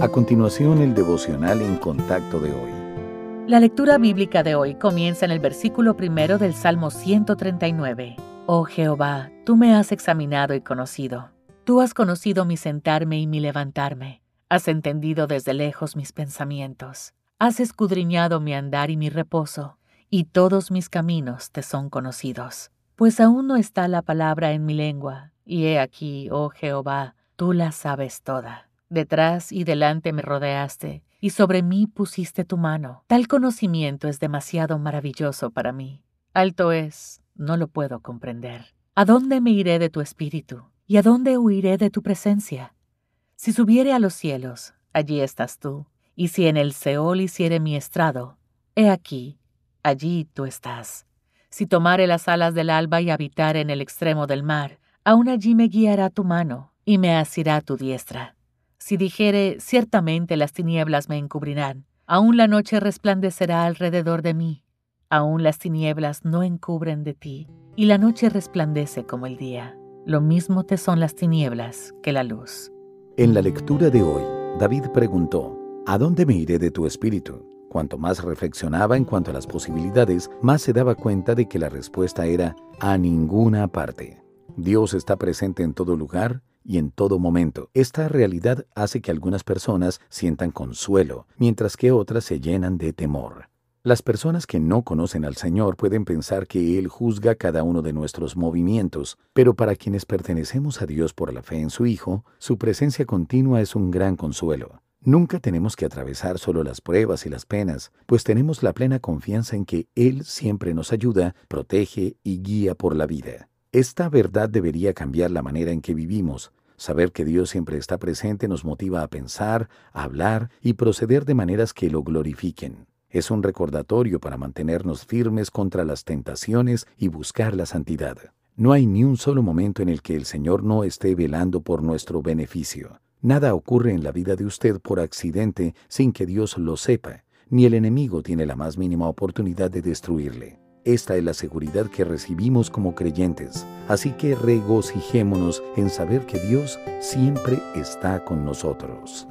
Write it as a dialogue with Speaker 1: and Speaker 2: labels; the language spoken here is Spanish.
Speaker 1: A continuación, el devocional en contacto de hoy.
Speaker 2: La lectura bíblica de hoy comienza en el versículo primero del Salmo 139. Oh Jehová, tú me has examinado y conocido. Tú has conocido mi sentarme y mi levantarme. Has entendido desde lejos mis pensamientos. Has escudriñado mi andar y mi reposo, y todos mis caminos te son conocidos. Pues aún no está la palabra en mi lengua, y he aquí, oh Jehová, tú la sabes toda. Detrás y delante me rodeaste, y sobre mí pusiste tu mano. Tal conocimiento es demasiado maravilloso para mí. Alto es, no lo puedo comprender. ¿A dónde me iré de tu espíritu? ¿Y a dónde huiré de tu presencia? Si subiere a los cielos, allí estás tú. Y si en el Seol hiciere mi estrado, he aquí, allí tú estás. Si tomare las alas del alba y habitar en el extremo del mar, aún allí me guiará tu mano y me asirá tu diestra. Si dijere, ciertamente las tinieblas me encubrirán, aún la noche resplandecerá alrededor de mí, aún las tinieblas no encubren de ti, y la noche resplandece como el día. Lo mismo te son las tinieblas que la luz.
Speaker 1: En la lectura de hoy, David preguntó, ¿A dónde me iré de tu espíritu? Cuanto más reflexionaba en cuanto a las posibilidades, más se daba cuenta de que la respuesta era a ninguna parte. Dios está presente en todo lugar y en todo momento. Esta realidad hace que algunas personas sientan consuelo, mientras que otras se llenan de temor. Las personas que no conocen al Señor pueden pensar que Él juzga cada uno de nuestros movimientos, pero para quienes pertenecemos a Dios por la fe en su Hijo, su presencia continua es un gran consuelo. Nunca tenemos que atravesar solo las pruebas y las penas, pues tenemos la plena confianza en que Él siempre nos ayuda, protege y guía por la vida. Esta verdad debería cambiar la manera en que vivimos, Saber que Dios siempre está presente nos motiva a pensar, a hablar y proceder de maneras que lo glorifiquen. Es un recordatorio para mantenernos firmes contra las tentaciones y buscar la santidad. No hay ni un solo momento en el que el Señor no esté velando por nuestro beneficio. Nada ocurre en la vida de usted por accidente sin que Dios lo sepa, ni el enemigo tiene la más mínima oportunidad de destruirle. Esta es la seguridad que recibimos como creyentes, así que regocijémonos en saber que Dios siempre está con nosotros.